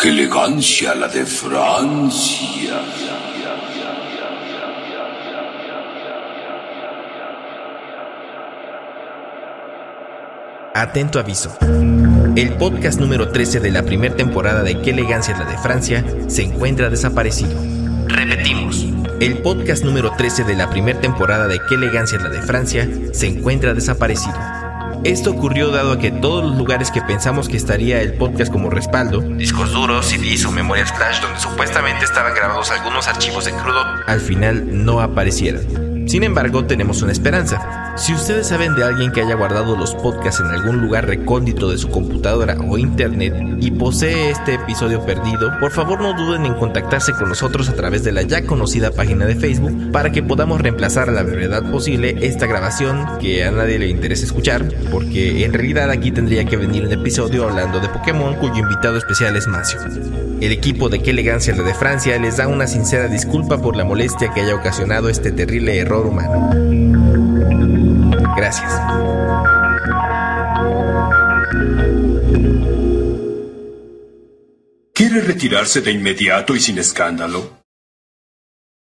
¡Qué elegancia la de Francia! Atento aviso. El podcast número 13 de la primera temporada de Qué elegancia es la de Francia se encuentra desaparecido. Repetimos. El podcast número 13 de la primera temporada de Qué elegancia es la de Francia se encuentra desaparecido. Esto ocurrió dado a que todos los lugares que pensamos que estaría el podcast como respaldo, discos duros, CDs o memorias flash donde supuestamente estaban grabados algunos archivos en crudo, al final no aparecieron. Sin embargo, tenemos una esperanza. Si ustedes saben de alguien que haya guardado los podcasts en algún lugar recóndito de su computadora o internet y posee este episodio perdido, por favor no duden en contactarse con nosotros a través de la ya conocida página de Facebook para que podamos reemplazar a la brevedad posible esta grabación que a nadie le interesa escuchar, porque en realidad aquí tendría que venir un episodio hablando de Pokémon cuyo invitado especial es Macio. El equipo de Qué elegancia la de Francia les da una sincera disculpa por la molestia que haya ocasionado este terrible error humano. Gracias. ¿Quiere retirarse de inmediato y sin escándalo?